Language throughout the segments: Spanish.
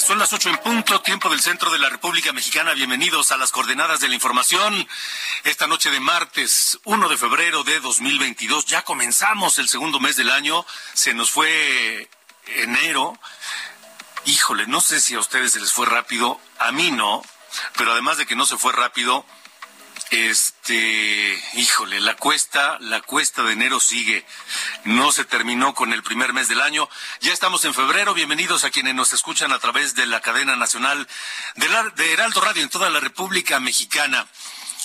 Son las ocho en punto, tiempo del centro de la República Mexicana. Bienvenidos a las coordenadas de la información. Esta noche de martes, 1 de febrero de 2022, ya comenzamos el segundo mes del año. Se nos fue enero. Híjole, no sé si a ustedes se les fue rápido, a mí no, pero además de que no se fue rápido, este, híjole, la cuesta, la cuesta de enero sigue. No se terminó con el primer mes del año. Ya estamos en febrero. Bienvenidos a quienes nos escuchan a través de la cadena nacional de, de Heraldo Radio en toda la República Mexicana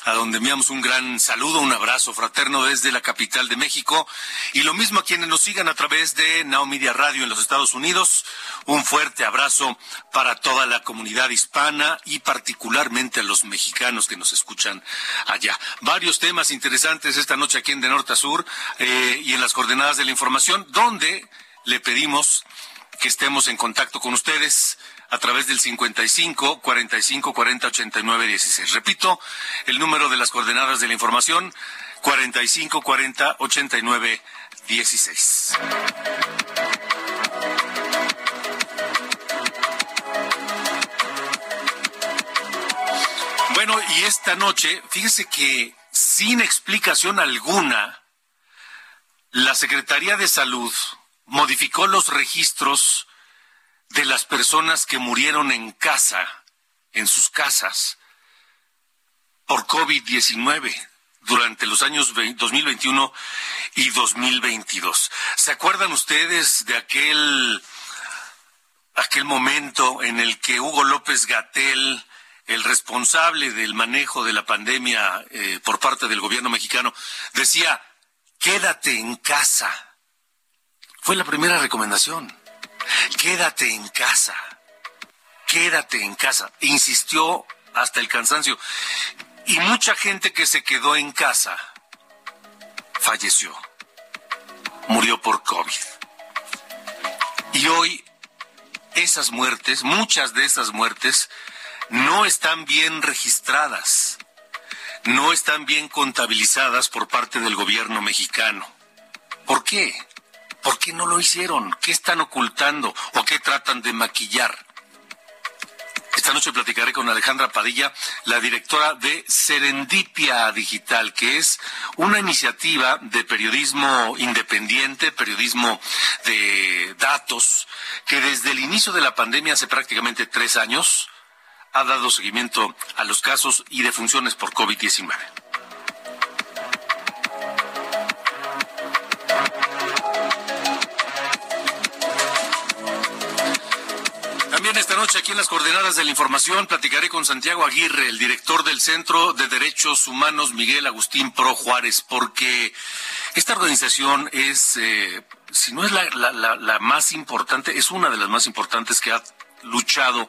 a donde enviamos un gran saludo, un abrazo fraterno desde la capital de México. Y lo mismo a quienes nos sigan a través de Now Media Radio en los Estados Unidos. Un fuerte abrazo para toda la comunidad hispana y particularmente a los mexicanos que nos escuchan allá. Varios temas interesantes esta noche aquí en De Norte a Sur eh, y en las coordenadas de la información, donde le pedimos que estemos en contacto con ustedes a través del 55 45 40 89 16. Repito, el número de las coordenadas de la información 45 40 89 16. Bueno, y esta noche, fíjese que sin explicación alguna, la Secretaría de Salud modificó los registros de las personas que murieron en casa, en sus casas, por COVID-19 durante los años 2021 y 2022. ¿Se acuerdan ustedes de aquel, aquel momento en el que Hugo López Gatel, el responsable del manejo de la pandemia eh, por parte del gobierno mexicano, decía, quédate en casa? Fue la primera recomendación quédate en casa, quédate en casa. Insistió hasta el cansancio. Y mucha gente que se quedó en casa falleció, murió por COVID. Y hoy esas muertes, muchas de esas muertes, no están bien registradas, no están bien contabilizadas por parte del gobierno mexicano. ¿Por qué? ¿Por qué no lo hicieron? ¿Qué están ocultando o qué tratan de maquillar? Esta noche platicaré con Alejandra Padilla, la directora de Serendipia Digital, que es una iniciativa de periodismo independiente, periodismo de datos, que desde el inicio de la pandemia, hace prácticamente tres años, ha dado seguimiento a los casos y defunciones por COVID-19. Esta noche aquí en las coordenadas de la información platicaré con Santiago Aguirre, el director del Centro de Derechos Humanos Miguel Agustín Pro Juárez, porque esta organización es, eh, si no es la, más importante, es una de las más importantes que ha luchado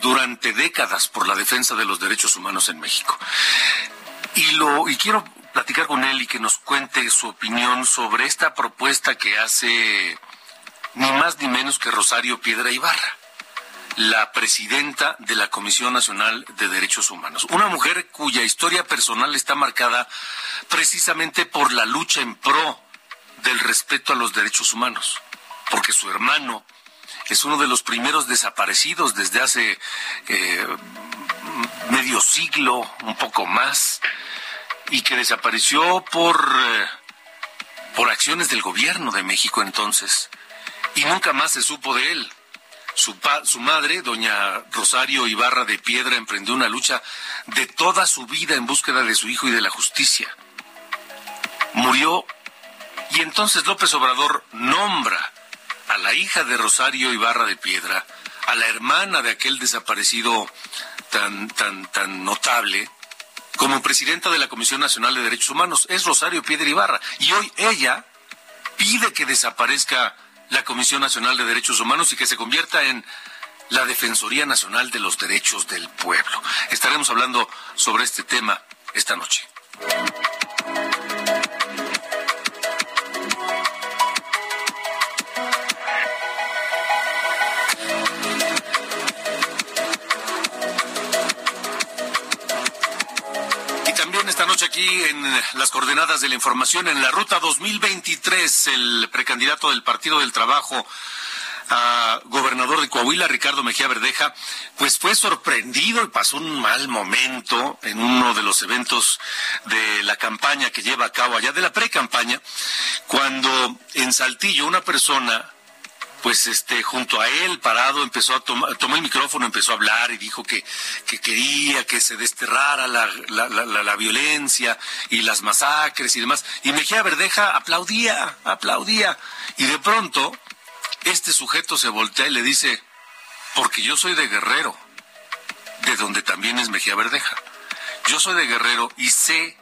durante décadas por la defensa de los derechos humanos en México. Y quiero platicar con él y que nos cuente su opinión sobre esta propuesta que hace ni más ni menos que Rosario Piedra Ibarra la presidenta de la Comisión Nacional de Derechos Humanos. Una mujer cuya historia personal está marcada precisamente por la lucha en pro del respeto a los derechos humanos, porque su hermano es uno de los primeros desaparecidos desde hace eh, medio siglo, un poco más, y que desapareció por, eh, por acciones del gobierno de México entonces, y nunca más se supo de él. Su, su madre, doña Rosario Ibarra de Piedra, emprendió una lucha de toda su vida en búsqueda de su hijo y de la justicia. Murió y entonces López Obrador nombra a la hija de Rosario Ibarra de Piedra, a la hermana de aquel desaparecido tan, tan, tan notable, como presidenta de la Comisión Nacional de Derechos Humanos. Es Rosario Piedra Ibarra. Y hoy ella pide que desaparezca la Comisión Nacional de Derechos Humanos y que se convierta en la Defensoría Nacional de los Derechos del Pueblo. Estaremos hablando sobre este tema esta noche. Aquí en las coordenadas de la información. En la ruta 2023, el precandidato del Partido del Trabajo a gobernador de Coahuila, Ricardo Mejía Verdeja, pues fue sorprendido y pasó un mal momento en uno de los eventos de la campaña que lleva a cabo allá, de la pre-campaña, cuando en Saltillo una persona pues este junto a él parado empezó a tomar tomó el micrófono empezó a hablar y dijo que, que quería que se desterrara la, la, la, la, violencia y las masacres y demás. Y Mejía Verdeja aplaudía aplaudía. Y de pronto este sujeto se voltea y le dice porque yo soy de Guerrero de donde también es Mejía Verdeja. Yo soy de Guerrero y sé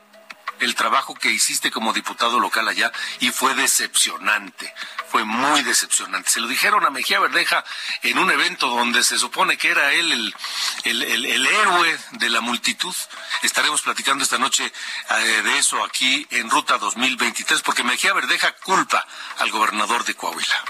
el trabajo que hiciste como diputado local allá y fue decepcionante fue muy decepcionante. Se lo dijeron a Mejía Verdeja en un evento donde se supone que era él el, el, héroe de la multitud. Estaremos platicando esta noche eh, de eso aquí en Ruta 2023, porque Mejía Verdeja culpa al gobernador de Coahuila.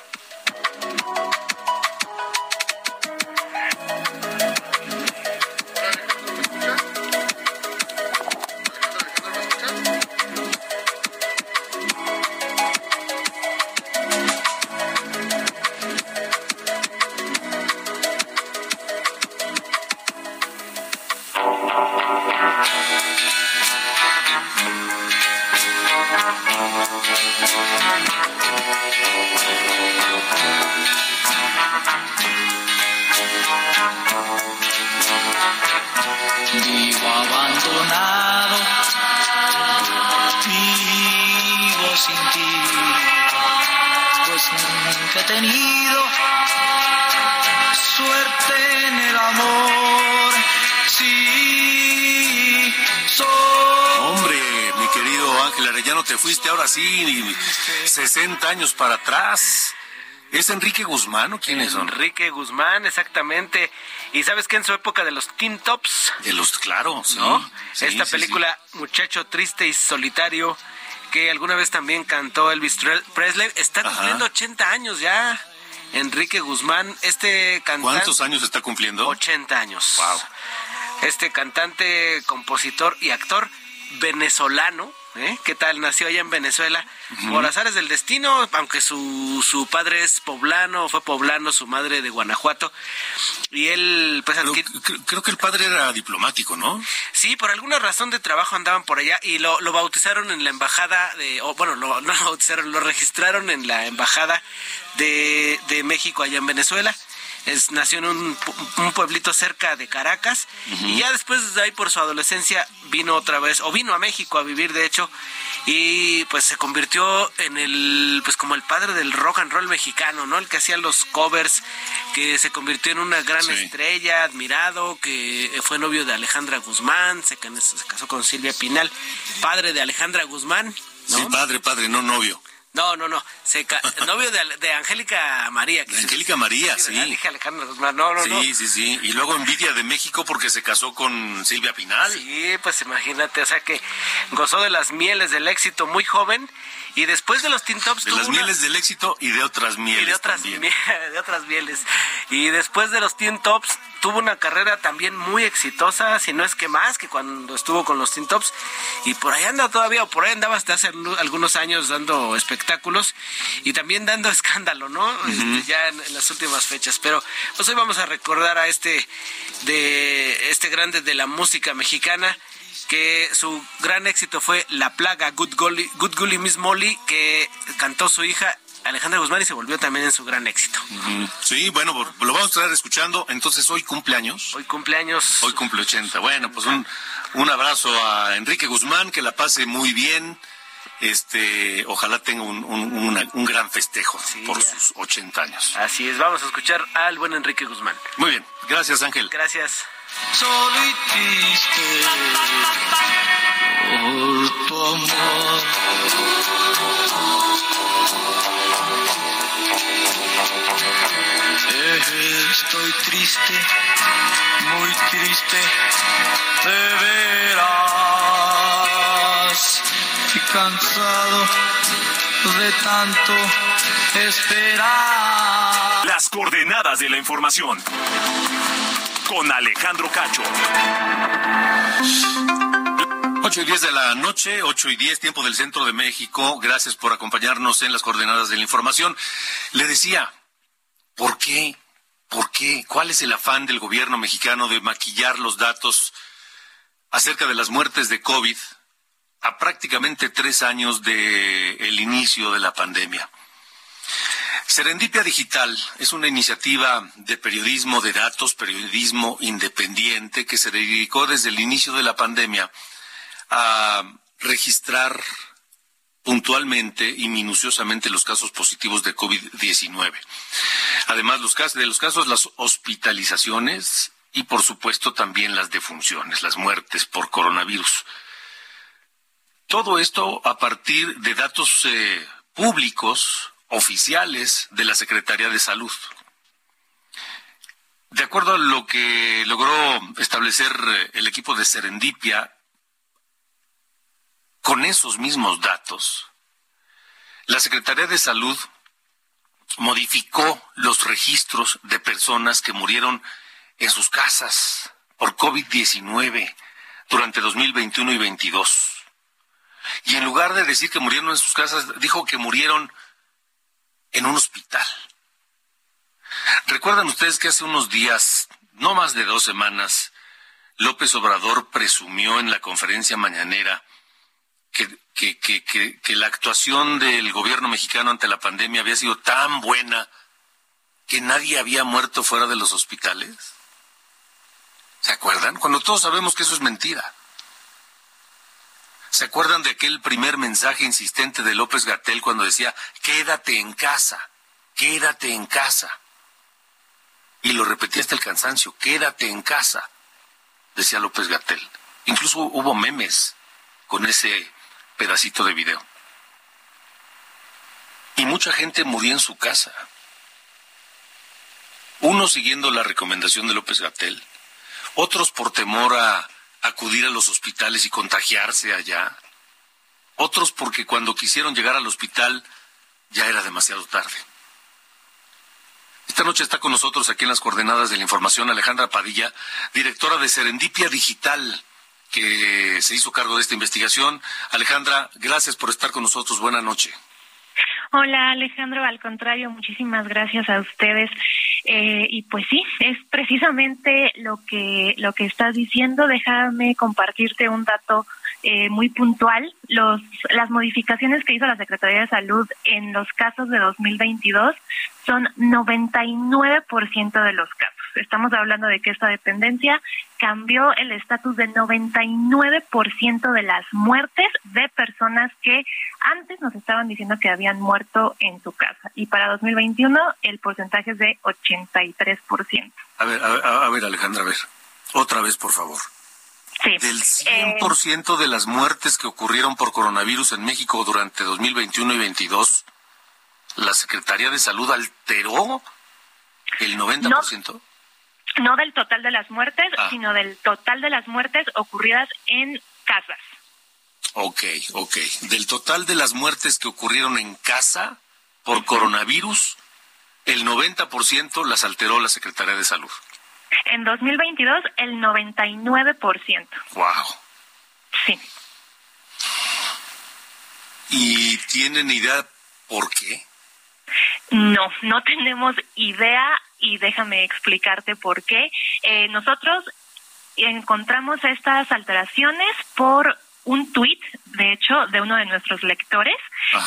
Sí, 60 años para atrás. ¿Es Enrique Guzmán o quién es? Enrique Guzmán, exactamente. Y sabes que en su época de los Teen Tops. De los, claro, ¿no? Esta película, Muchacho Triste y Solitario, que alguna vez también cantó Elvis Presley, está cumpliendo 80 años ya. Enrique Guzmán, este cantante. ¿Cuántos años está cumpliendo? 80 años. Wow. Este cantante, compositor y actor venezolano ¿Eh? ¿Qué tal? Nació allá en Venezuela. Por azares del destino, aunque su, su padre es poblano, fue poblano, su madre de Guanajuato. Y él, pues... Creo que el padre era diplomático, ¿no? Sí, por alguna razón de trabajo andaban por allá y lo, lo bautizaron en la embajada de... O, bueno, lo, no lo bautizaron, lo registraron en la embajada de, de México allá en Venezuela nació en un, pueblito cerca de Caracas y ya después de ahí por su adolescencia vino otra vez, o vino a México a vivir de hecho, y pues se convirtió en el, pues como el padre del rock and roll mexicano, ¿no? El que hacía los covers, que se convirtió en una gran estrella, admirado, que fue novio de Alejandra Guzmán, se, casó con Silvia Pinal, padre de Alejandra Guzmán. Sí, padre, padre, no novio. No, no, no. Se novio de, de, Angélica María. De Angélica María, sí. No, no, sí, sí, sí. Y luego envidia de México porque se casó con Silvia Pinal. Sí, pues imagínate, o sea que gozó de las mieles del éxito muy joven y después de los Teen Tops de las mieles del éxito y de otras mieles. Y de otras, de otras mieles. Y después de los Teen Tops tuvo una carrera también muy exitosa, si no es que más que cuando estuvo con los Teen Tops. Y por ahí anda todavía, o por ahí andaba hasta hace algunos años dando espectáculos y también dando escándalo, ¿no? Este, ya en, las últimas fechas. Pero pues hoy vamos a recordar a este de este grande de la música mexicana que su gran éxito fue La Plaga, Good Gully, Good Gully Miss Molly, que cantó su hija Alejandra Guzmán y se volvió también en su gran éxito. Sí, bueno, lo vamos a estar escuchando. Entonces, hoy cumpleaños. Hoy cumpleaños. Hoy cumple 80. Bueno, pues un, un abrazo a Enrique Guzmán, que la pase muy bien. Este, ojalá tenga un, un, gran festejo por sus 80 años. Así es, vamos a escuchar al buen Enrique Guzmán. Muy bien, gracias Ángel. Gracias. Solo y triste por tu amor. Estoy triste, muy triste, de veras. Y cansado de tanto esperar. Las coordenadas de la información. Con Alejandro Cacho. 8 y 10 de la noche, 8 y 10, tiempo del centro de México. Gracias por acompañarnos en las coordenadas de la información. Le decía, ¿por qué ¿Por qué? ¿Cuál es el afán del gobierno mexicano de maquillar los datos acerca de las muertes de COVID a prácticamente tres años del inicio de la pandemia? Serendipia Digital es una iniciativa de periodismo de datos, periodismo independiente que se dedicó desde el inicio de la pandemia a registrar puntualmente y minuciosamente los casos positivos de COVID-19. Además, los casos, de los casos, las hospitalizaciones y, por supuesto, también las defunciones, las muertes por coronavirus. Todo esto a partir de datos eh, públicos, oficiales de la Secretaría de Salud. De acuerdo a lo que logró establecer eh, el equipo de Serendipia, con esos mismos datos, la Secretaría de Salud modificó los registros de personas que murieron en sus casas por COVID-19 durante 2021 y 2022. Y en lugar de decir que murieron en sus casas, dijo que murieron en un hospital. ¿Recuerdan ustedes que hace unos días, no más de dos semanas, López Obrador presumió en la conferencia mañanera que que, la actuación del gobierno mexicano ante la pandemia había sido tan buena que nadie había muerto fuera de los hospitales? ¿Se acuerdan? Cuando todos sabemos que eso es mentira. ¿Se acuerdan de aquel primer mensaje insistente de López Gatel cuando decía, quédate en casa, quédate en casa? Y lo repetía hasta el cansancio, quédate en casa, decía López Gatel. Incluso hubo memes con ese pedacito de video. Y mucha gente murió en su casa. Unos siguiendo la recomendación de López Gatel, otros por temor a acudir a los hospitales y contagiarse allá, otros porque cuando quisieron llegar al hospital ya era demasiado tarde. Esta noche está con nosotros aquí en las coordenadas de la información Alejandra Padilla, directora de Serendipia Digital que se hizo cargo de esta investigación. Alejandra, gracias por estar con nosotros. Buenas noches. Hola Alejandro, al contrario, muchísimas gracias a ustedes. Eh, y pues sí, es precisamente lo que lo que estás diciendo. Déjame compartirte un dato eh, muy puntual. Los las modificaciones que hizo la Secretaría de Salud en los casos de 2022 son 99% de los casos. Estamos hablando de que esta dependencia cambió el estatus de 99% de las muertes de personas que antes nos estaban diciendo que habían muerto en su casa. Y para 2021 el porcentaje es de 83%. A ver, a ver, a ver Alejandra, a ver. Otra vez, por favor. Sí. Del 100% de las muertes que ocurrieron por coronavirus en México durante 2021 y 2022, ¿la Secretaría de Salud alteró el 90%? no del total de las muertes, ah. sino del total de las muertes ocurridas en casas. Ok, ok. Del total de las muertes que ocurrieron en casa por coronavirus, el 90% las alteró la Secretaría de Salud. En 2022, el 99%. Wow. Sí. ¿Y tienen idea por qué? No, no tenemos idea y déjame explicarte por qué. Eh, nosotros encontramos estas alteraciones por un tuit, de hecho, de uno de nuestros lectores,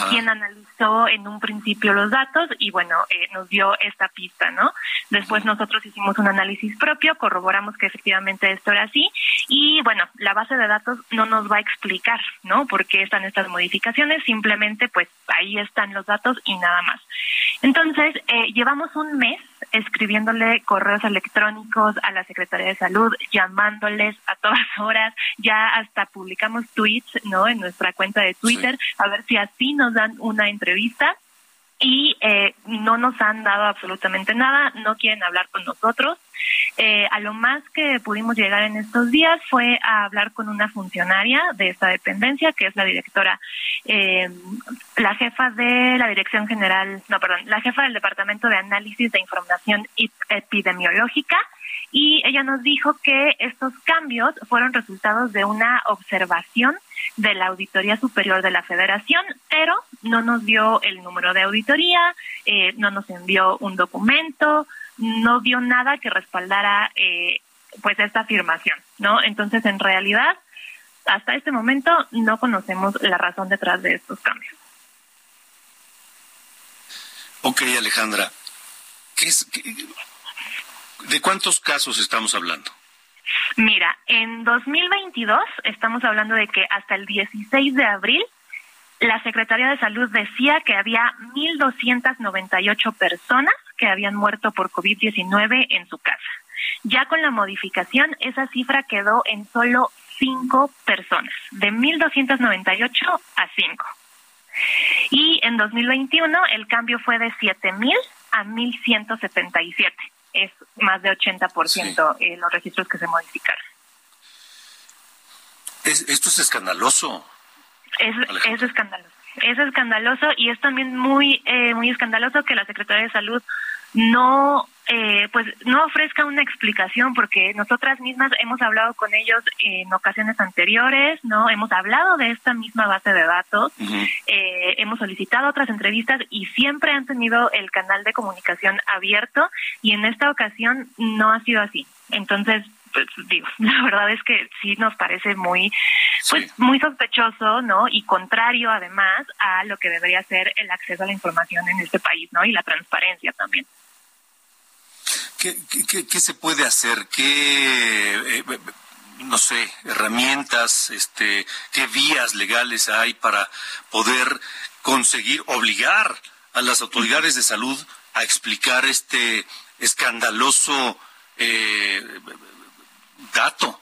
quien analizó en un principio los datos y bueno, eh, nos dio esta pista, ¿no? Después nosotros hicimos un análisis propio, corroboramos que efectivamente esto era así y bueno, la base de datos no nos va a explicar, ¿no? Por qué están estas modificaciones, simplemente pues ahí están los datos y nada más. Entonces, eh, llevamos un mes escribiéndole correos electrónicos a la Secretaría de Salud, llamándoles a todas horas, ya hasta publicamos tweets, ¿no? En nuestra cuenta de Twitter, a ver si así nos dan una entrevista y eh, no nos han dado absolutamente nada, no quieren hablar con nosotros. Eh, a lo más que pudimos llegar en estos días fue a hablar con una funcionaria de esta dependencia, que es la directora, eh, la jefa de la Dirección General, no, perdón, la jefa del Departamento de Análisis de Información Epidemiológica, y ella nos dijo que estos cambios fueron resultados de una observación de la Auditoría Superior de la Federación, pero no nos dio el número de auditoría, eh, no nos envió un documento, no dio nada que respaldara eh, pues esta afirmación, ¿no? Entonces, en realidad, hasta este momento no conocemos la razón detrás de estos cambios. Ok, Alejandra, ¿qué es, ¿de cuántos casos estamos hablando? Mira, en 2022 estamos hablando de que hasta el 16 de abril la Secretaría de Salud decía que había 1.298 personas que habían muerto por COVID-19 en su casa. Ya con la modificación, esa cifra quedó en solo 5 personas, de 1.298 a 5. Y en 2021 el cambio fue de 7.000 a 1.177 es más de 80% eh, los registros que se modificaron. esto es escandaloso. Es, es escandaloso. Es escandaloso y es también muy, eh, muy escandaloso que la Secretaría de Salud no eh, pues no ofrezca una explicación porque nosotras mismas hemos hablado con ellos en ocasiones anteriores, no hemos hablado de esta misma base de datos, eh, hemos solicitado otras entrevistas y siempre han tenido el canal de comunicación abierto y en esta ocasión no ha sido así. Entonces, pues digo, la verdad es que sí nos parece muy pues muy sospechoso, ¿no? Y contrario además a lo que debería ser el acceso a la información en este país, ¿no? Y la transparencia también. ¿Qué, se puede hacer? ¿Qué, eh, no sé, herramientas, este, qué vías legales hay para poder conseguir, obligar a las autoridades de salud a explicar este escandaloso eh, dato?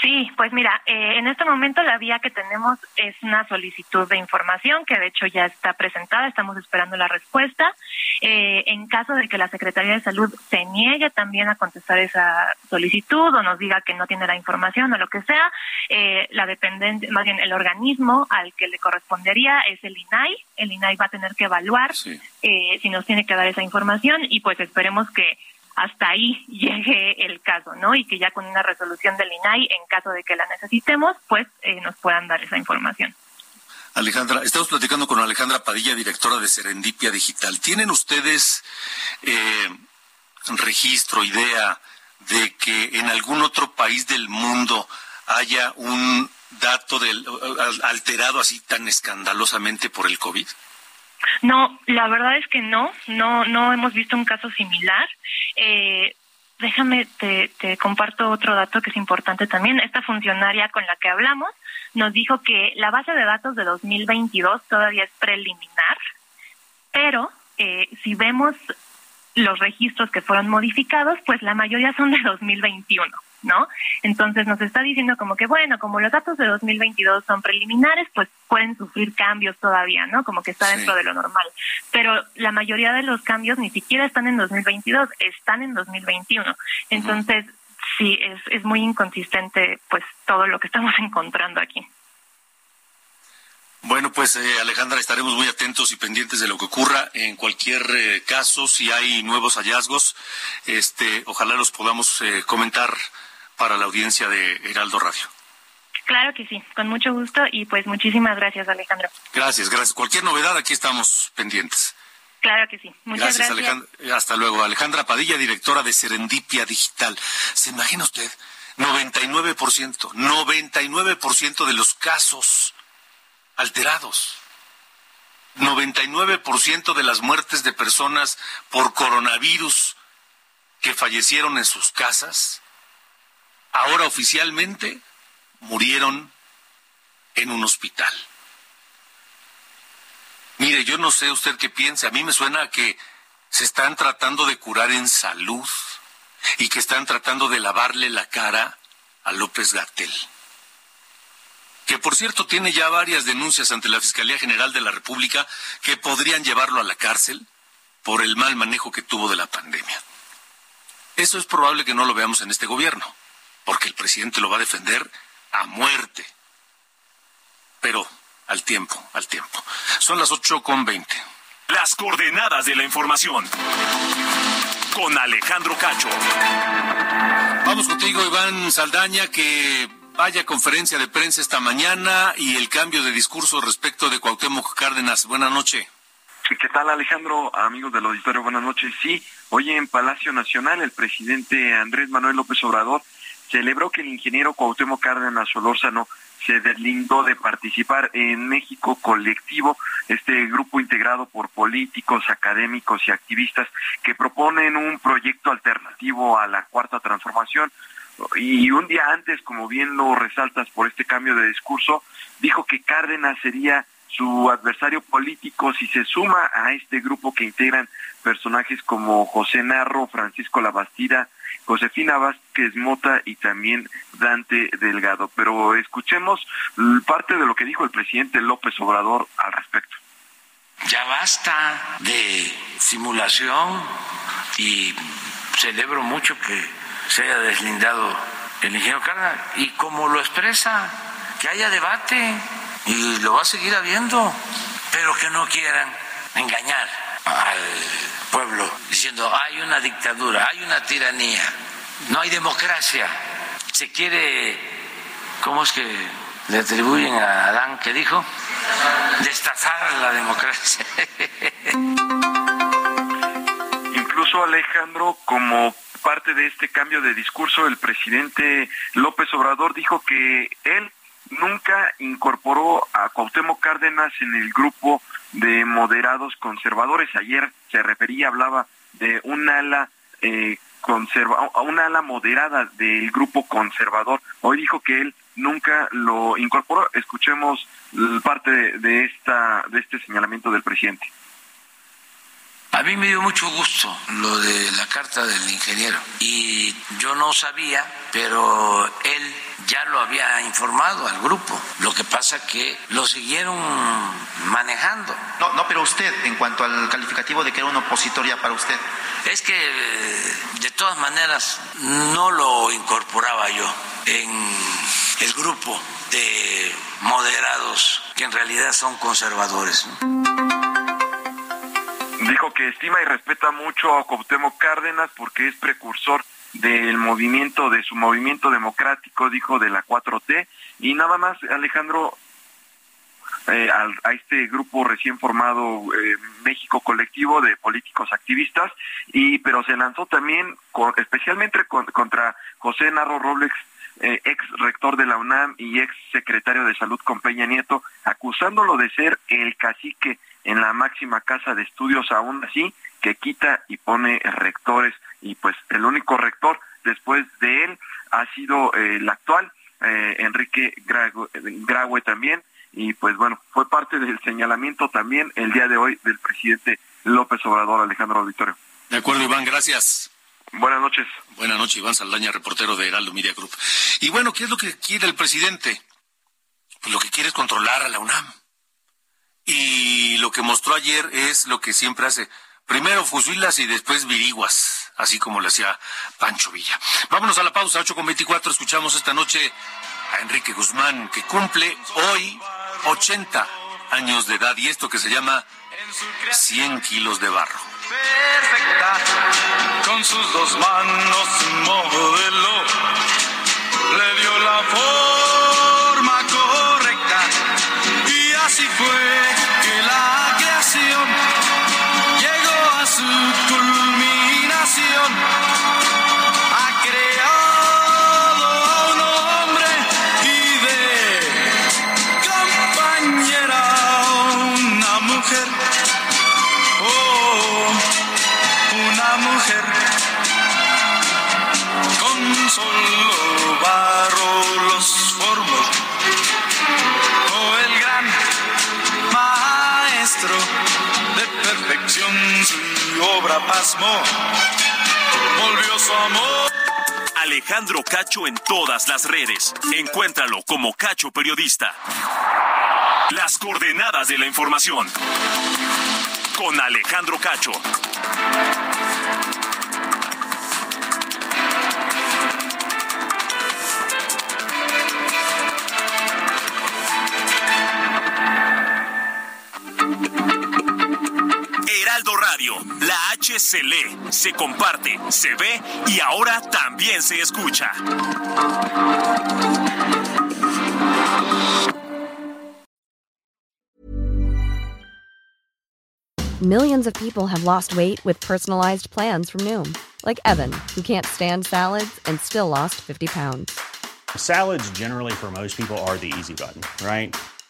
Sí, pues mira, eh, en este momento la vía que tenemos es una solicitud de información que de hecho ya está presentada, estamos esperando la respuesta. Eh, en caso de que la Secretaría de Salud se niegue también a contestar esa solicitud o nos diga que no tiene la información o lo que sea, eh, la dependencia, más bien el organismo al que le correspondería es el INAI. El INAI va a tener que evaluar si nos tiene que dar esa información y pues esperemos que hasta ahí llegue el caso, ¿no? Y que ya con una resolución del INAI, en caso de que la necesitemos, pues eh, nos puedan dar esa información. Alejandra, estamos platicando con Alejandra Padilla, directora de Serendipia Digital. ¿Tienen ustedes eh, registro, idea de que en algún otro país del mundo haya un dato del, alterado así tan escandalosamente por el COVID? No, la verdad es que no, no, no hemos visto un caso similar. Eh, déjame, te, comparto otro dato que es importante también. Esta funcionaria con la que hablamos nos dijo que la base de datos de 2022 todavía es preliminar, pero eh, si vemos los registros que fueron modificados, pues la mayoría son de 2021. ¿No? Entonces nos está diciendo como que, bueno, como los datos de 2022 son preliminares, pues pueden sufrir cambios todavía, ¿no? Como que está dentro de lo normal. Pero la mayoría de los cambios ni siquiera están en 2022, están en 2021. Entonces, sí, es, es muy inconsistente, pues, todo lo que estamos encontrando aquí. Bueno, pues eh, Alejandra, estaremos muy atentos y pendientes de lo que ocurra. En cualquier eh, caso, si hay nuevos hallazgos, este, ojalá los podamos eh, comentar para la audiencia de Heraldo Radio. Claro que sí, con mucho gusto y pues muchísimas gracias, Alejandro. Gracias, gracias. Cualquier novedad, aquí estamos pendientes. Claro que sí. Muchas gracias. gracias. Alejandra. Hasta luego. Alejandra Padilla, directora de Serendipia Digital. ¿Se imagina usted? 99%, 99% de los casos alterados. 99% de las muertes de personas por coronavirus que fallecieron en sus casas, ahora oficialmente murieron en un hospital. Mire, yo no sé usted qué piensa, a mí me suena que se están tratando de curar en salud y que están tratando de lavarle la cara a López Gatel. Que por cierto tiene ya varias denuncias ante la Fiscalía General de la República que podrían llevarlo a la cárcel por el mal manejo que tuvo de la pandemia. Eso es probable que no lo veamos en este gobierno, porque el presidente lo va a defender a muerte. Pero al tiempo, al tiempo. Son las ocho con veinte. Las coordenadas de la información. Con Alejandro Cacho. Vamos contigo, Iván Saldaña, que vaya conferencia de prensa esta mañana y el cambio de discurso respecto de Cuauhtémoc Cárdenas. Buenas noches. ¿Qué tal Alejandro? Amigos del auditorio, buenas noches. Sí, hoy en Palacio Nacional el presidente Andrés Manuel López Obrador celebró que el ingeniero Cuauhtémoc Cárdenas Solórzano se deslindó de participar en México Colectivo, este grupo integrado por políticos, académicos y activistas que proponen un proyecto alternativo a la cuarta transformación. Y un día antes, como bien lo resaltas por este cambio de discurso, dijo que Cárdenas sería su adversario político si se suma a este grupo que integran personajes como José Narro, Francisco Labastida, Josefina Vázquez Mota y también Dante Delgado. Pero escuchemos parte de lo que dijo el presidente López Obrador al respecto. Ya basta de simulación y celebro mucho que se haya deslindado el ingeniero Cárdenas y como lo expresa, que haya debate y lo va a seguir habiendo, pero que no quieran engañar al pueblo diciendo hay una dictadura, hay una tiranía, no hay democracia. Se quiere, ¿cómo es que le atribuyen a Adán que dijo? Destazar la democracia. Incluso Alejandro, como parte de este cambio de discurso, el presidente López Obrador dijo que él nunca incorporó a Cuauhtémoc Cárdenas en el grupo de moderados conservadores. Ayer se refería, hablaba de un ala eh, conserva, a una ala moderada del grupo conservador. Hoy dijo que él nunca lo incorporó. Escuchemos parte de esta de este señalamiento del presidente. A mí me dio mucho gusto lo de la carta del ingeniero y yo no sabía, pero él ya lo había informado al grupo. Lo que pasa que lo siguieron manejando. No, no, pero usted, en cuanto al calificativo de que era un opositor ya para usted. Es que de todas maneras no lo incorporaba yo en el grupo de moderados que en realidad son conservadores. Dijo que estima y respeta mucho a Cuauhtémoc Cárdenas porque es precursor del movimiento, de su movimiento democrático, dijo, de la 4T. Y nada más, Alejandro, eh, a, este grupo recién formado eh, México Colectivo de políticos activistas, y pero se lanzó también especialmente contra José Narro Robles, eh, ex rector de la UNAM y ex secretario de Salud con Peña Nieto, acusándolo de ser el cacique en la máxima casa de estudios, aún así, que quita y pone rectores y pues el único rector después de él ha sido eh, el actual, eh, Enrique Graue, también, y pues bueno, fue parte del señalamiento también el día de hoy del presidente López Obrador, Alejandro Auditorio. De acuerdo, Iván, gracias. Buenas noches. Buenas noches, Iván Saldaña, reportero de Heraldo Media Group. Y bueno, ¿qué es lo que quiere el presidente? Pues lo que quiere es controlar a la UNAM. Y lo que mostró ayer es lo que siempre hace, Primero fusilas y después viriguas, así como le hacía Pancho Villa. Vámonos a la pausa, 8 con 24. Escuchamos esta noche a Enrique Guzmán, que cumple hoy 80 años de edad y esto que se llama 100 kilos de barro. Perfecta, con sus dos manos modelo, le dio la forma solo barro los formos. Oh, el gran maestro de perfección su obra pasmó, volvió su amor. Alejandro Cacho en todas las redes. Encuéntralo como Cacho Periodista. Las coordenadas de la información. Con Alejandro Cacho. La se lee, se comparte, se ve y ahora también se escucha. Millions of people have lost weight with personalized plans from Noom, like Evan, who can't stand salads and still lost 50 pounds. Salads, generally, for most people, are the easy button, right?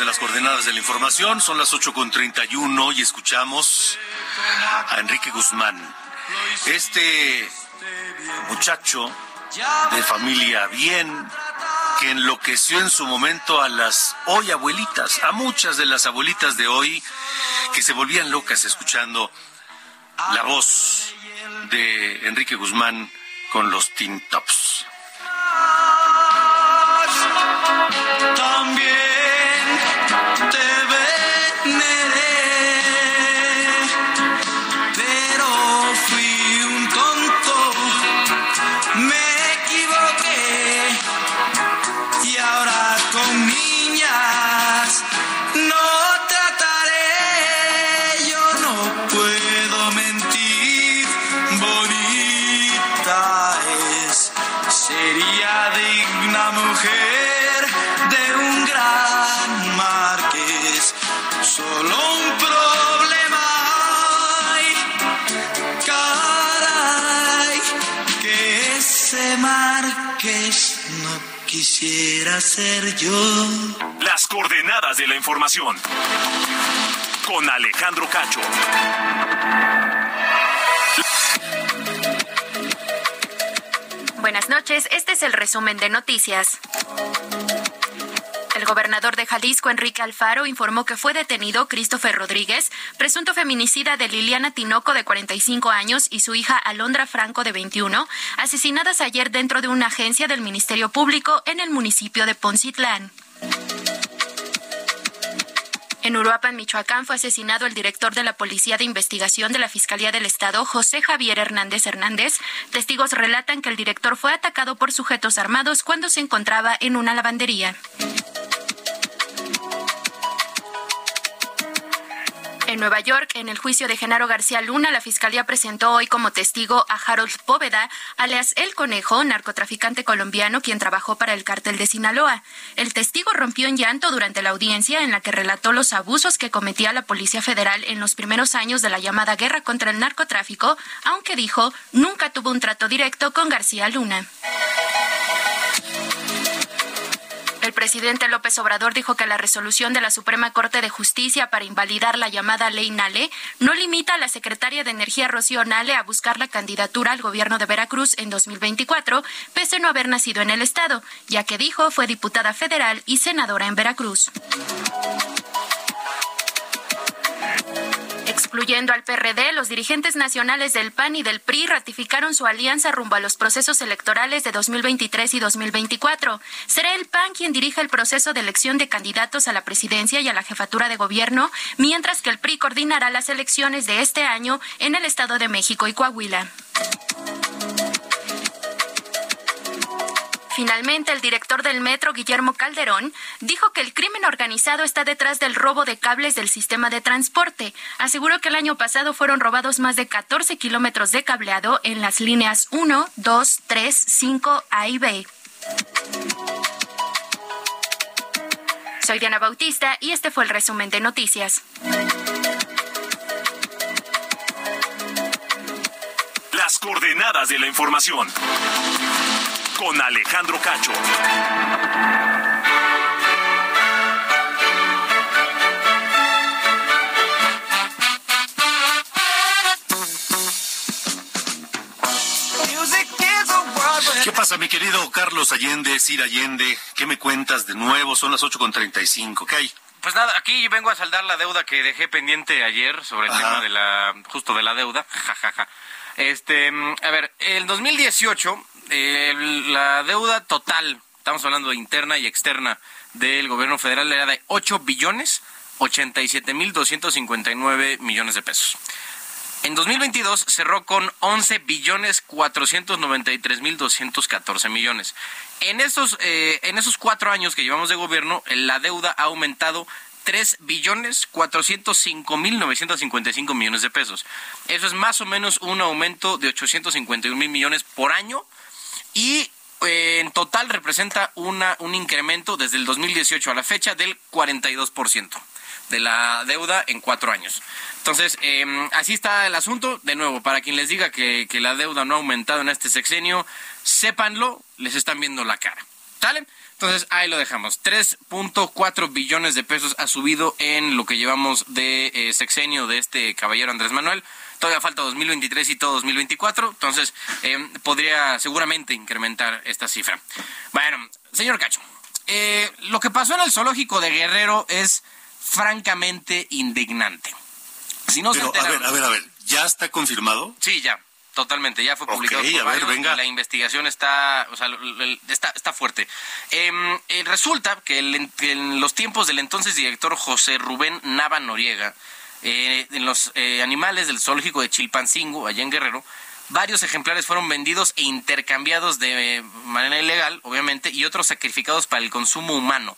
En las coordenadas de la información, son las 8.31 y escuchamos a Enrique Guzmán. Este muchacho de familia bien que enloqueció en su momento a las hoy abuelitas, a muchas de las abuelitas de hoy que se volvían locas escuchando la voz de Enrique Guzmán con los Teen Tops. Quisiera ser yo. Las coordenadas de la información. Con Alejandro Cacho. Buenas noches, este es el resumen de noticias. El gobernador de Jalisco, Enrique Alfaro, informó que fue detenido Christopher Rodríguez, presunto feminicida de Liliana Tinoco, de 45 años, y su hija Alondra Franco, de 21, asesinadas ayer dentro de una agencia del Ministerio Público en el municipio de Poncitlán. En Uruapan, Michoacán, fue asesinado el director de la Policía de Investigación de la Fiscalía del Estado, José Javier Hernández Hernández. Testigos relatan que el director fue atacado por sujetos armados cuando se encontraba en una lavandería. En Nueva York, en el juicio de Genaro García Luna, la fiscalía presentó hoy como testigo a Harold Póveda, alias El Conejo, narcotraficante colombiano quien trabajó para el cártel de Sinaloa. El testigo rompió en llanto durante la audiencia en la que relató los abusos que cometía la Policía Federal en los primeros años de la llamada guerra contra el narcotráfico, aunque dijo nunca tuvo un trato directo con García Luna. El presidente López Obrador dijo que la resolución de la Suprema Corte de Justicia para invalidar la llamada ley Nale no limita a la secretaria de Energía Rocío Nale a buscar la candidatura al gobierno de Veracruz en 2024, pese a no haber nacido en el estado, ya que dijo fue diputada federal y senadora en Veracruz. Excluyendo al PRD, los dirigentes nacionales del PAN y del PRI ratificaron su alianza rumbo a los procesos electorales de 2023 y 2024. Será el PAN quien dirija el proceso de elección de candidatos a la presidencia y a la jefatura de gobierno, mientras que el PRI coordinará las elecciones de este año en el Estado de México y Coahuila. Finalmente, el director del metro, Guillermo Calderón, dijo que el crimen organizado está detrás del robo de cables del sistema de transporte. Aseguró que el año pasado fueron robados más de 14 kilómetros de cableado en las líneas 1, 2, 3, 5 A y B. Soy Diana Bautista y este fue el resumen de noticias. Las coordenadas de la información con Alejandro Cacho. ¿Qué pasa, mi querido Carlos Allende, Sir Allende? ¿Qué me cuentas de nuevo? Son las 8.35. ¿Qué hay? Pues nada, aquí vengo a saldar la deuda que dejé pendiente ayer sobre el Ajá. tema de la, justo de la deuda. Ja, ja, ja. Este, mm, a ver, el 2018, la deuda total, estamos hablando de interna y externa del gobierno federal, era de 8 billones 87 mil 259 millones de pesos. En 2022 cerró con 11 billones 493 mil 214 millones. En esos, eh, en esos cuatro años que llevamos de gobierno, la deuda ha aumentado 3 billones 405 mil 955 millones de pesos. Eso es más o menos un aumento de 851 mil millones por año y eh, en total representa una, un incremento desde el 2018 a la fecha del 42% de la deuda en cuatro años. Entonces, eh, así está el asunto. De nuevo, para quien les diga que, que la deuda no ha aumentado en este sexenio, sépanlo, les están viendo la cara. ¿Sale? Entonces, ahí lo dejamos. 3.4 billones de pesos ha subido en lo que llevamos de eh, sexenio de este caballero Andrés Manuel. Todavía falta 2023 y todo 2024. Entonces, eh, podría seguramente incrementar esta cifra. Bueno, señor Cacho, eh, lo que pasó en el zoológico de Guerrero es francamente indignante. Si no se a ver, a ver, a ver. ¿Ya está confirmado? Sí, ya, totalmente, ya fue publicado. por a ver, venga. La investigación está, o sea, está, está fuerte. Em, eh, resulta que, el- que en los tiempos del entonces director José Rubén Nava Noriega, eh, en los eh, animales del zoológico de Chilpancingo, allá en Guerrero, varios ejemplares fueron vendidos e intercambiados de manera ilegal, obviamente, y otros sacrificados para el consumo humano.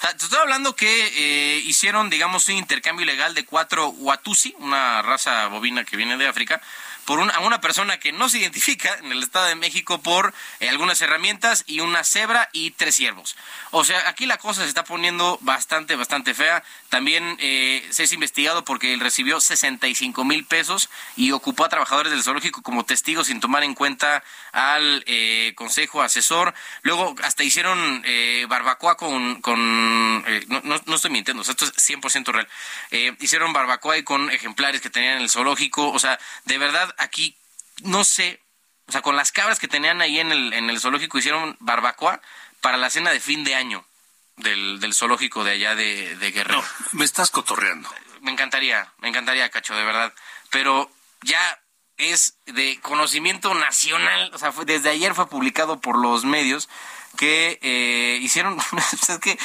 Te estoy hablando que eh, hicieron, digamos, un intercambio ilegal de cuatro Watusi, una raza bovina que viene de África, por una, a una persona que no se identifica en el Estado de México por eh, algunas herramientas y una cebra y tres ciervos. O sea, aquí la cosa se está poniendo bastante, bastante fea. También eh, se es investigado porque él recibió 65 mil pesos y ocupó a trabajadores del zoológico como testigos sin tomar en cuenta al eh, consejo asesor. Luego hasta hicieron eh, barbacoa con... con eh, no, no, no estoy mintiendo, o sea, esto es 100% real. Hicieron barbacoa y con ejemplares que tenían en el zoológico. O sea, de verdad aquí no sé, o sea, con las cabras que tenían ahí en el, en el zoológico hicieron barbacoa para la cena de fin de año del, del zoológico de allá de, de Guerrero. Me estás cotorreando. Me encantaría, me encantaría, Cacho, de verdad. Pero ya es de conocimiento nacional, o sea, fue- desde ayer fue publicado por los medios que eh, hicieron, es que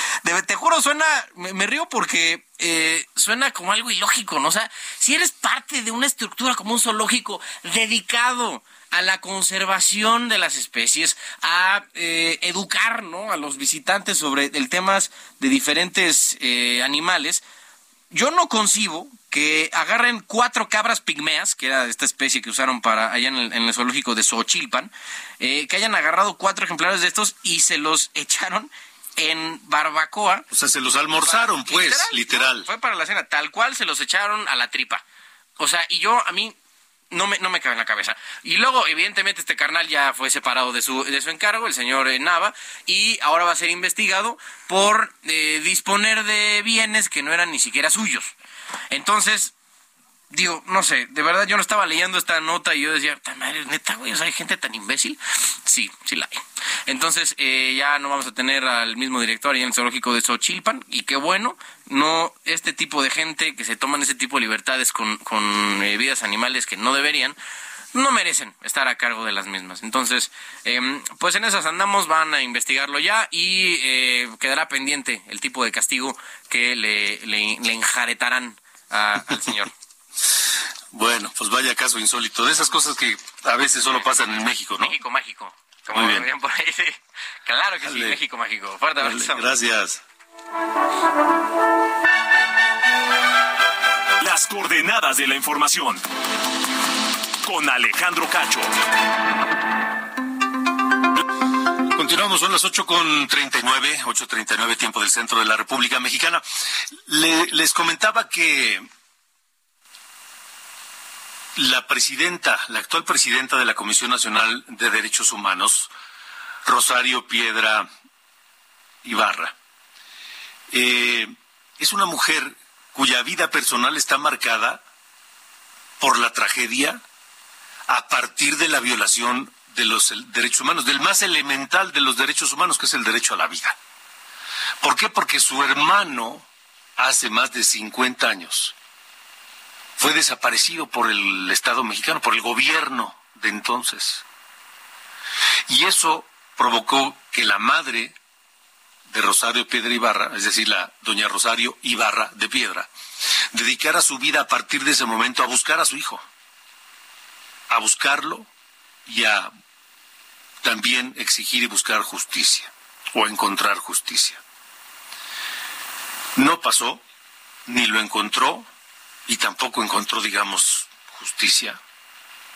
te juro suena, me, me río porque eh, suena como algo ilógico, ¿no? O sea, si eres parte de una estructura como un zoológico dedicado a la conservación de las especies, a eh, educar ¿no? a los visitantes sobre el temas de diferentes eh, animales, yo no concibo que agarren cuatro cabras pigmeas, que era esta especie que usaron para allá en el, en el zoológico de Xochilpan, eh, que hayan agarrado cuatro ejemplares de estos y se los echaron en barbacoa. O sea, se los almorzaron, pues, literal. Fue para la cena, tal cual se los echaron a la tripa. O sea, y yo, a mí, no me, no me cabe en la cabeza. Y luego, evidentemente, este carnal ya fue separado de su, de su encargo, el señor eh, Nava, y ahora va a ser investigado por eh, disponer de bienes que no eran ni siquiera suyos. Entonces, digo, no sé, de verdad yo no estaba leyendo esta nota y yo decía, madre, neta, güey, hay gente tan imbécil. Sí, sí la hay. Entonces, eh, ya no vamos a tener al mismo director ahí en el zoológico de Xochilpan, y qué bueno, no, este tipo de gente que se toman ese tipo de libertades con, con eh, vidas animales que no deberían, no merecen estar a cargo de las mismas. Entonces, em, pues en esas andamos, van a investigarlo ya y eh, quedará pendiente el tipo de castigo que le, le, le enjaretarán al señor. Bueno, pues vaya caso insólito. De esas cosas que a veces solo pasan en México, ¿no? México mágico. Como Muy bien. por ahí, sí. Claro que sí. México mágico. Fuerte abrazo. Gracias. Las coordenadas de la información. Con Alejandro Cacho. Continuamos, son las 8 con 39, 8.39 tiempo del centro de la República Mexicana. Le- les comentaba que la presidenta, la actual presidenta de la Comisión Nacional de Derechos Humanos, Rosario Piedra Ibarra, eh, es una mujer cuya vida personal está marcada por la tragedia a partir de la violación de los derechos humanos, del más elemental de los derechos humanos, que es el derecho a la vida. ¿Por qué? Porque su hermano, hace más de 50 años, fue desaparecido por el Estado mexicano, por el gobierno de entonces. Y eso provocó que la madre de Rosario Piedra Ibarra, es decir, la doña Rosario Ibarra de Piedra, dedicara su vida a partir de ese momento a buscar a su hijo, a buscarlo y a también exigir y buscar justicia o encontrar justicia. No pasó, ni lo encontró y tampoco encontró, digamos, justicia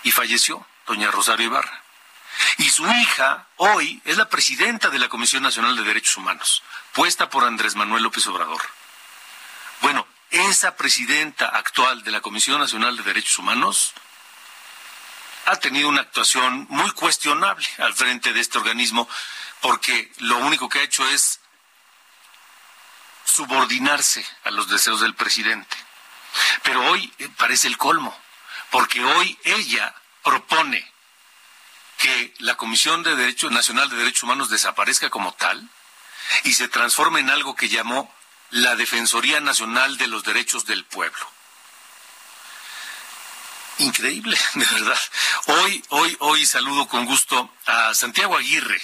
y falleció doña Rosario Ibarra. Y su hija hoy es la presidenta de la Comisión Nacional de Derechos Humanos, puesta por Andrés Manuel López Obrador. Bueno, esa presidenta actual de la Comisión Nacional de Derechos Humanos ha tenido una actuación muy cuestionable al frente de este organismo porque lo único que ha hecho es subordinarse a los deseos del presidente. Pero hoy eh, parece el colmo, porque hoy ella propone que la Comisión de Derecho Nacional de Derechos Humanos desaparezca como tal y se transforme en algo que llamó la Defensoría Nacional de los Derechos del Pueblo. Increíble, de verdad. Hoy, hoy, hoy saludo con gusto a Santiago Aguirre,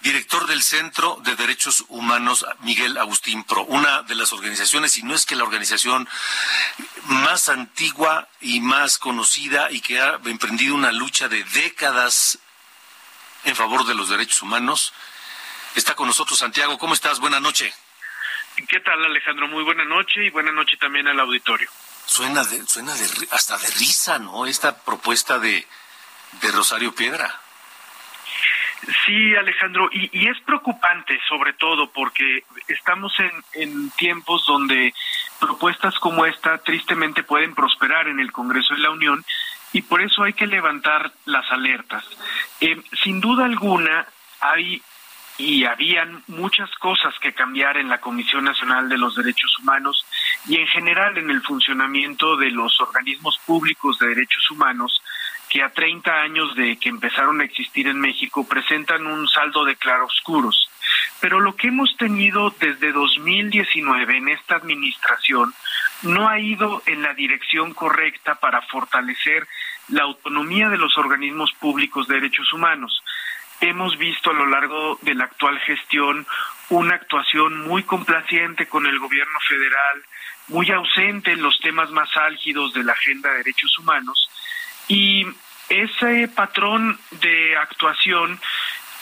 director del Centro de Derechos Humanos Miguel Agustín Pro, una de las organizaciones, y no es que la organización más antigua y más conocida y que ha emprendido una lucha de décadas en favor de los derechos humanos. Está con nosotros Santiago. ¿Cómo estás? Buenas noches. ¿Qué tal, Alejandro? Muy buena noche y buena noche también al auditorio. Suena, de, suena de, hasta de risa, ¿no? Esta propuesta de, de Rosario Piedra. Sí, Alejandro, y, y es preocupante sobre todo porque estamos en, en tiempos donde propuestas como esta tristemente pueden prosperar en el Congreso de la Unión y por eso hay que levantar las alertas. Eh, sin duda alguna hay y habían muchas cosas que cambiar en la Comisión Nacional de los Derechos Humanos y en general en el funcionamiento de los organismos públicos de derechos humanos que a 30 años de que empezaron a existir en México presentan un saldo de claroscuros. Pero lo que hemos tenido desde 2019 en esta administración no ha ido en la dirección correcta para fortalecer la autonomía de los organismos públicos de derechos humanos. Hemos visto a lo largo de la actual gestión una actuación muy complaciente con el gobierno federal, muy ausente en los temas más álgidos de la agenda de derechos humanos y ese patrón de actuación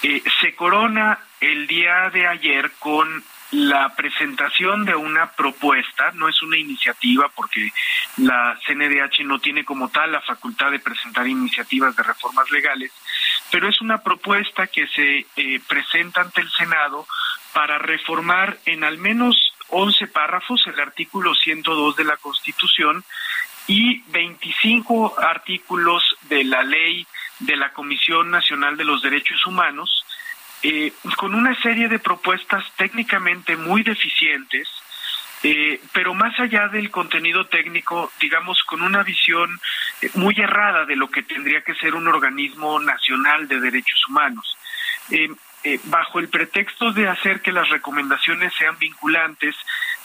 eh, se corona el día de ayer con la presentación de una propuesta, no es una iniciativa porque la CNDH no tiene como tal la facultad de presentar iniciativas de reformas legales, pero es una propuesta que se eh, presenta ante el Senado para reformar en al menos 11 párrafos el artículo 102 de la Constitución y 25 artículos de la ley de la Comisión Nacional de los Derechos Humanos, eh, con una serie de propuestas técnicamente muy deficientes, eh, pero más allá del contenido técnico, digamos, con una visión eh, muy errada de lo que tendría que ser un organismo nacional de derechos humanos. Bajo el pretexto de hacer que las recomendaciones sean vinculantes,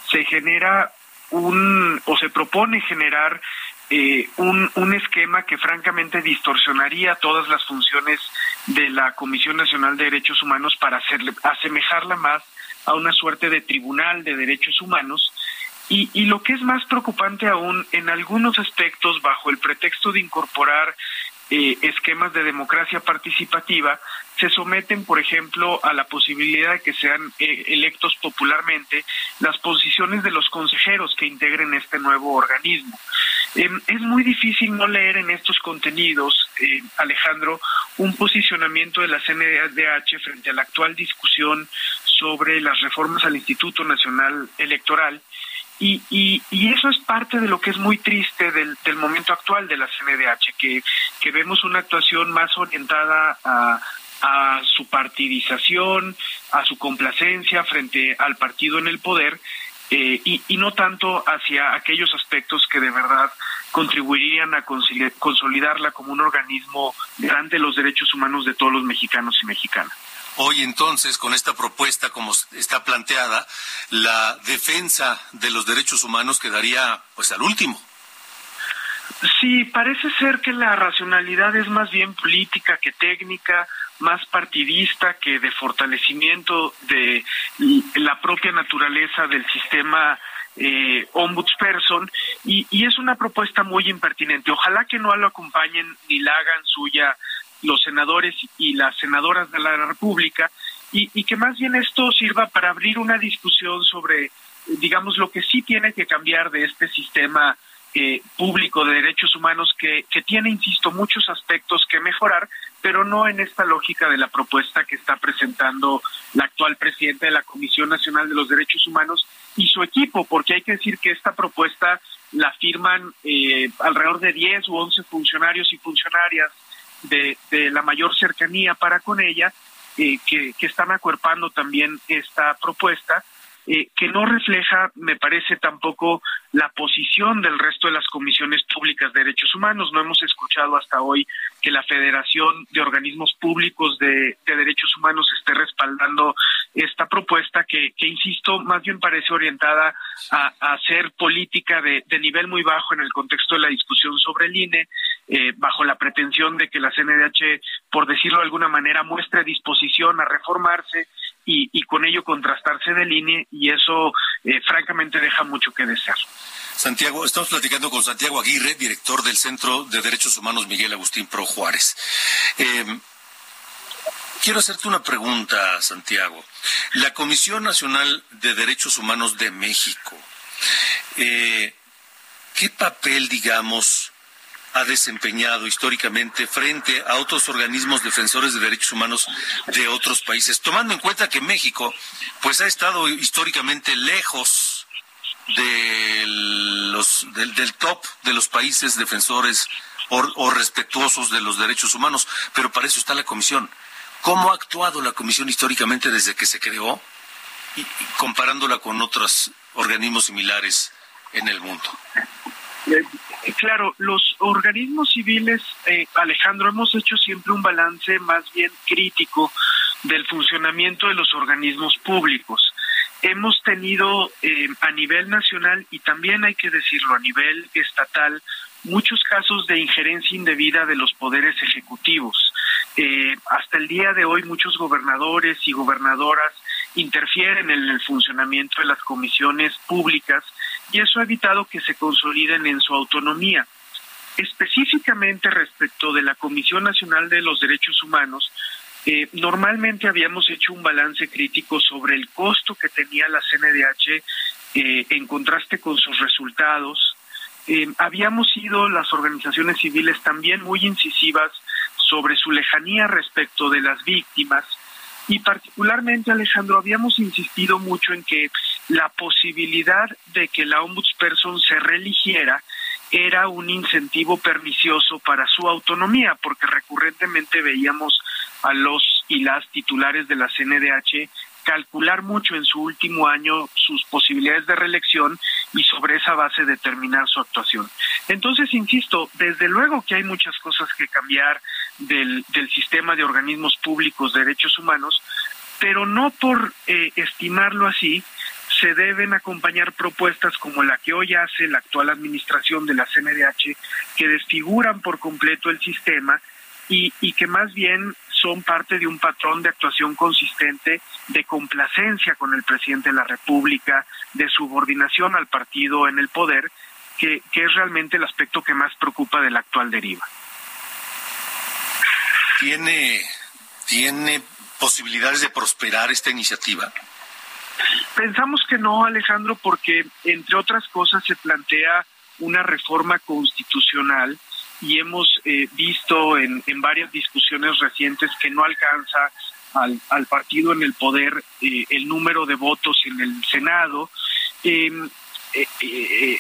se genera un, o se propone generar eh, un, un esquema que francamente distorsionaría todas las funciones de la Comisión Nacional de Derechos Humanos para hacerle, asemejarla más a una suerte de tribunal de derechos humanos. Y, y lo que es más preocupante aún, en algunos aspectos, bajo el pretexto de incorporar eh, esquemas de democracia participativa, se someten, por ejemplo, a la posibilidad de que sean eh, electos popularmente las posiciones de los consejeros que integren este nuevo organismo. Em, es muy difícil no leer en estos contenidos, eh, Alejandro, un posicionamiento de la CNDH frente a la actual discusión sobre las reformas al Instituto Nacional Electoral y, y, eso es parte de lo que es muy triste del, del momento actual de la CNDH, que, vemos una actuación más orientada a, a su partidización, a su complacencia frente al partido en el poder, eh, y, y, no tanto hacia aquellos aspectos que de verdad contribuirían a consolidarla como un organismo grande de los derechos humanos de todos los mexicanos y mexicanas. Hoy entonces, con esta propuesta como está planteada, la defensa de los derechos humanos quedaría pues al último. Sí, parece ser que la racionalidad es más bien política que técnica, más partidista que de fortalecimiento de la propia naturaleza del sistema eh, ombudsperson y, y, es una propuesta muy impertinente. Ojalá que no lo acompañen ni la hagan suya los senadores y las senadoras de la República y, que más bien esto sirva para abrir una discusión sobre, digamos, lo que sí tiene que cambiar de este sistema eh, público de derechos humanos que, que tiene, insisto, muchos aspectos que mejorar, pero no en esta lógica de la propuesta que está presentando la actual presidenta de la Comisión Nacional de los Derechos Humanos y su equipo, porque hay que decir que esta propuesta la firman eh, alrededor de 10 u 11 funcionarios y funcionarias de, de la mayor cercanía para con ella, eh, que, que, están acuerpando también esta propuesta, eh, que no refleja, me parece tampoco, la posición del resto de las comisiones públicas de derechos humanos. No hemos escuchado hasta hoy que la Federación de Organismos Públicos de, de Derechos Humanos esté respaldando esta propuesta que, que insisto, más bien parece orientada a, hacer política de, de, nivel muy bajo en el contexto de la discusión sobre el INE, eh, bajo la pretensión de que la CNDH, por decirlo de alguna manera, muestre disposición a reformarse y, y con ello contrastarse del INE y eso eh, francamente deja mucho que desear. Santiago, estamos platicando con Santiago Aguirre, director del Centro de Derechos Humanos Miguel Agustín Pro Juárez. Eh, quiero hacerte una pregunta, Santiago. La Comisión Nacional de Derechos Humanos de México, eh, ¿qué papel, digamos, ha desempeñado históricamente frente a otros organismos defensores de derechos humanos de otros países, tomando en cuenta que México pues ha estado históricamente lejos de los, del, del top de los países defensores o, o, respetuosos de los derechos humanos, pero para eso está la comisión. ¿Cómo ha actuado la comisión históricamente desde que se creó, y, comparándola con otros organismos similares en el mundo? Claro, los organismos civiles, eh, Alejandro, hemos hecho siempre un balance más bien crítico del funcionamiento de los organismos públicos. Hemos tenido eh, a nivel nacional y también hay que decirlo a nivel estatal muchos casos de injerencia indebida de los poderes ejecutivos. Eh, hasta el día de hoy muchos gobernadores y gobernadoras interfieren en el funcionamiento de las comisiones públicas y eso ha evitado que se consoliden en su autonomía. Específicamente respecto de la Comisión Nacional de los Derechos Humanos, eh, normalmente habíamos hecho un balance crítico sobre el costo que tenía la CNDH eh, en contraste con sus resultados. Eh, habíamos sido las organizaciones civiles también muy incisivas sobre su lejanía respecto de las víctimas y particularmente Alejandro habíamos insistido mucho en que la posibilidad de que la ombudsperson se reeligiera era un incentivo pernicioso para su autonomía, porque recurrentemente veíamos a los y las titulares de la CNDH calcular mucho en su último año sus posibilidades de reelección y sobre esa base determinar su actuación. Entonces, insisto, desde luego que hay muchas cosas que cambiar del, del sistema de organismos públicos de derechos humanos, pero no por eh, estimarlo así, se deben acompañar propuestas como la que hoy hace la actual administración de la CNDH, que desfiguran por completo el sistema y, que más bien son parte de un patrón de actuación consistente de complacencia con el presidente de la República, de subordinación al partido en el poder, que, que es realmente el aspecto que más preocupa de la actual deriva. ¿Tiene, tiene posibilidades de prosperar esta iniciativa? Pensamos que no, Alejandro, porque entre otras cosas se plantea una reforma constitucional y hemos eh, visto en, en, varias discusiones recientes que no alcanza al, al partido en el poder eh, el número de votos en el Senado. Eh,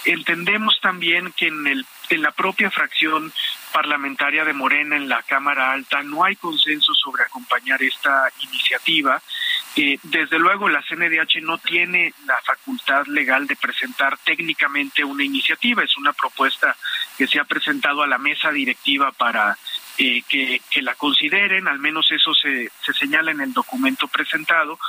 entendemos también que en, el, en la propia fracción parlamentaria de Morena en la Cámara Alta no hay consenso sobre acompañar esta iniciativa. Eh, desde luego, la CNDH no tiene la facultad legal de presentar técnicamente una iniciativa, es una propuesta que se ha presentado a la mesa directiva para eh, que, la consideren, al menos eso se, se señala en el documento presentado.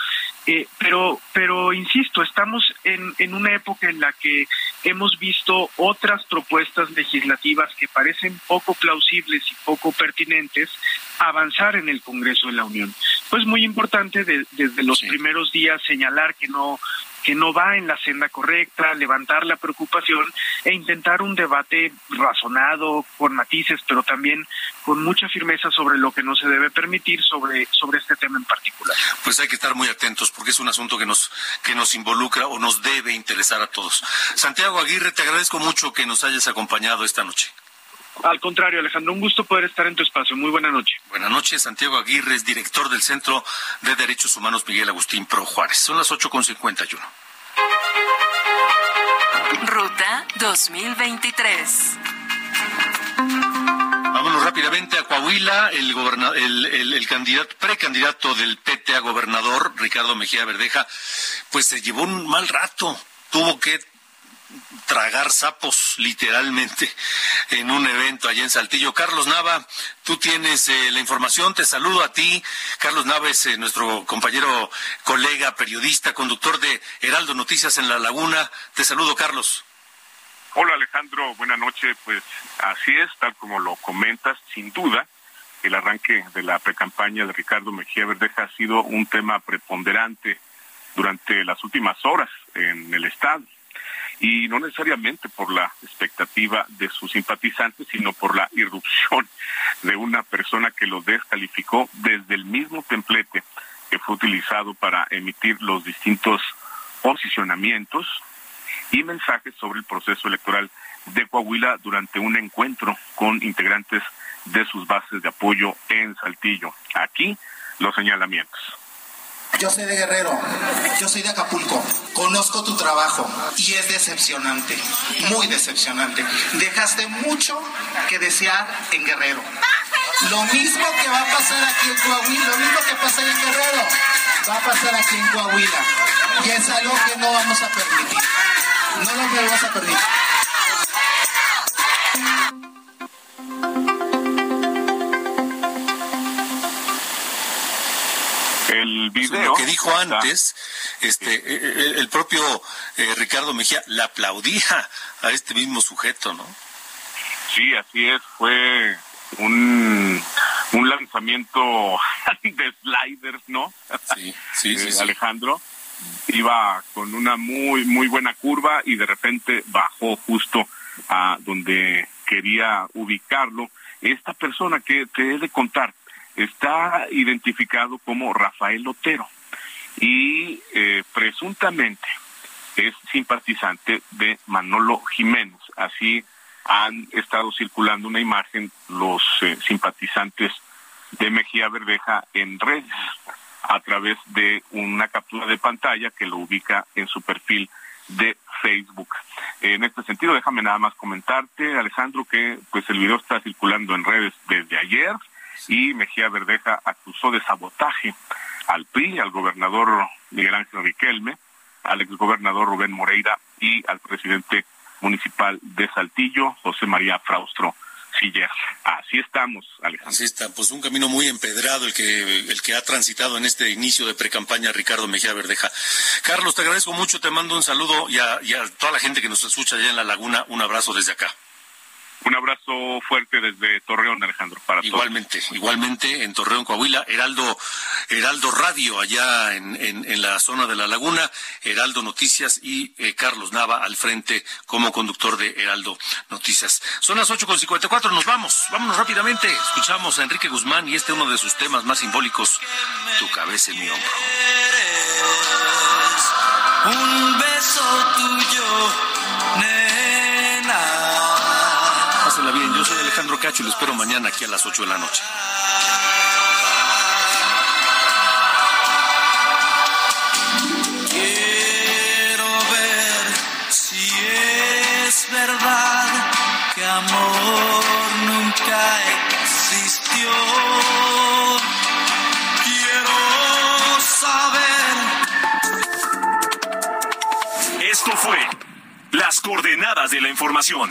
Eh, pero, pero insisto, estamos en, en una época en la que hemos visto otras propuestas legislativas que parecen poco plausibles y poco pertinentes avanzar en el Congreso de la Unión. Pues muy importante de, desde los sí. primeros días señalar que no que no va en la senda correcta, levantar la preocupación e intentar un debate razonado, con matices, pero también con mucha firmeza sobre lo que no se debe permitir sobre, sobre este tema en particular. Pues hay que estar muy atentos porque es un asunto que nos, que nos involucra o nos debe interesar a todos. Santiago Aguirre, te agradezco mucho que nos hayas acompañado esta noche. Al contrario, Alejandro, un gusto poder estar en tu espacio. Muy buena noche. Buenas noches, Santiago Aguirre, es director del Centro de Derechos Humanos Miguel Agustín Pro Juárez. Son las 8.51. Ruta 2023. Vámonos rápidamente a Coahuila. El, el, el, el candidato, precandidato del PT a gobernador, Ricardo Mejía Verdeja, pues se llevó un mal rato. Tuvo que tragar sapos literalmente en un evento allá en Saltillo. Carlos Nava, tú tienes eh, la información, te saludo a ti. Carlos Nava es eh, nuestro compañero, colega, periodista, conductor de Heraldo Noticias en La Laguna. Te saludo, Carlos. Hola Alejandro, buena noche. Pues así es, tal como lo comentas, sin duda, el arranque de la precampaña de Ricardo Mejía Verdeja ha sido un tema preponderante durante las últimas horas en el Estado y no necesariamente por la expectativa de sus simpatizantes, sino por la irrupción de una persona que lo descalificó desde el mismo templete que fue utilizado para emitir los distintos posicionamientos y mensajes sobre el proceso electoral de Coahuila durante un encuentro con integrantes de sus bases de apoyo en Saltillo. Aquí los señalamientos. Yo soy de Guerrero, yo soy de Acapulco, conozco tu trabajo y es decepcionante, muy decepcionante. Dejaste mucho que desear en Guerrero. Lo mismo que va a pasar aquí en Coahuila, lo mismo que pasa en Guerrero, va a pasar aquí en Coahuila. Y es algo que no vamos a permitir. No lo vamos a permitir. El video. Lo que dijo antes, este, el, el propio eh, Ricardo Mejía le aplaudía a este mismo sujeto, ¿no? Sí, así es, fue un, un lanzamiento de sliders, ¿no? Sí, sí, sí, eh, sí. Alejandro iba con una muy, muy buena curva y de repente bajó justo a donde quería ubicarlo. Esta persona que te he de contar, está identificado como Rafael Otero y eh, presuntamente es simpatizante de Manolo Jiménez. Así han estado circulando una imagen los eh, simpatizantes de Mejía Verdeja en redes a través de una captura de pantalla que lo ubica en su perfil de Facebook. En este sentido, déjame nada más comentarte, Alejandro, que pues el video está circulando en redes desde ayer y Mejía Verdeja acusó de sabotaje al PRI, al gobernador Miguel Ángel Riquelme, al exgobernador Rubén Moreira y al presidente municipal de Saltillo, José María Fraustro Siller. Así estamos, Alejandro. Así está, pues un camino muy empedrado el que, el que ha transitado en este inicio de precampaña Ricardo Mejía Verdeja. Carlos, te agradezco mucho, te mando un saludo y a, y a toda la gente que nos escucha allá en la laguna, un abrazo desde acá. Un abrazo fuerte desde Torreón, Alejandro, para igualmente, todos. Igualmente, en Torreón, Coahuila, Heraldo, Heraldo Radio, allá en, en, en la zona de la laguna, Heraldo Noticias y eh, Carlos Nava al frente como conductor de Heraldo Noticias. Son las ocho con cincuenta y cuatro, nos vamos, vámonos rápidamente. Escuchamos a Enrique Guzmán y este uno de sus temas más simbólicos, Tu cabeza en mi hombro. Un beso tuyo, Alejandro Cacho y lo espero mañana aquí a las 8 de la noche. Quiero ver si es verdad que amor nunca existió. Quiero saber. Esto fue Las coordenadas de la información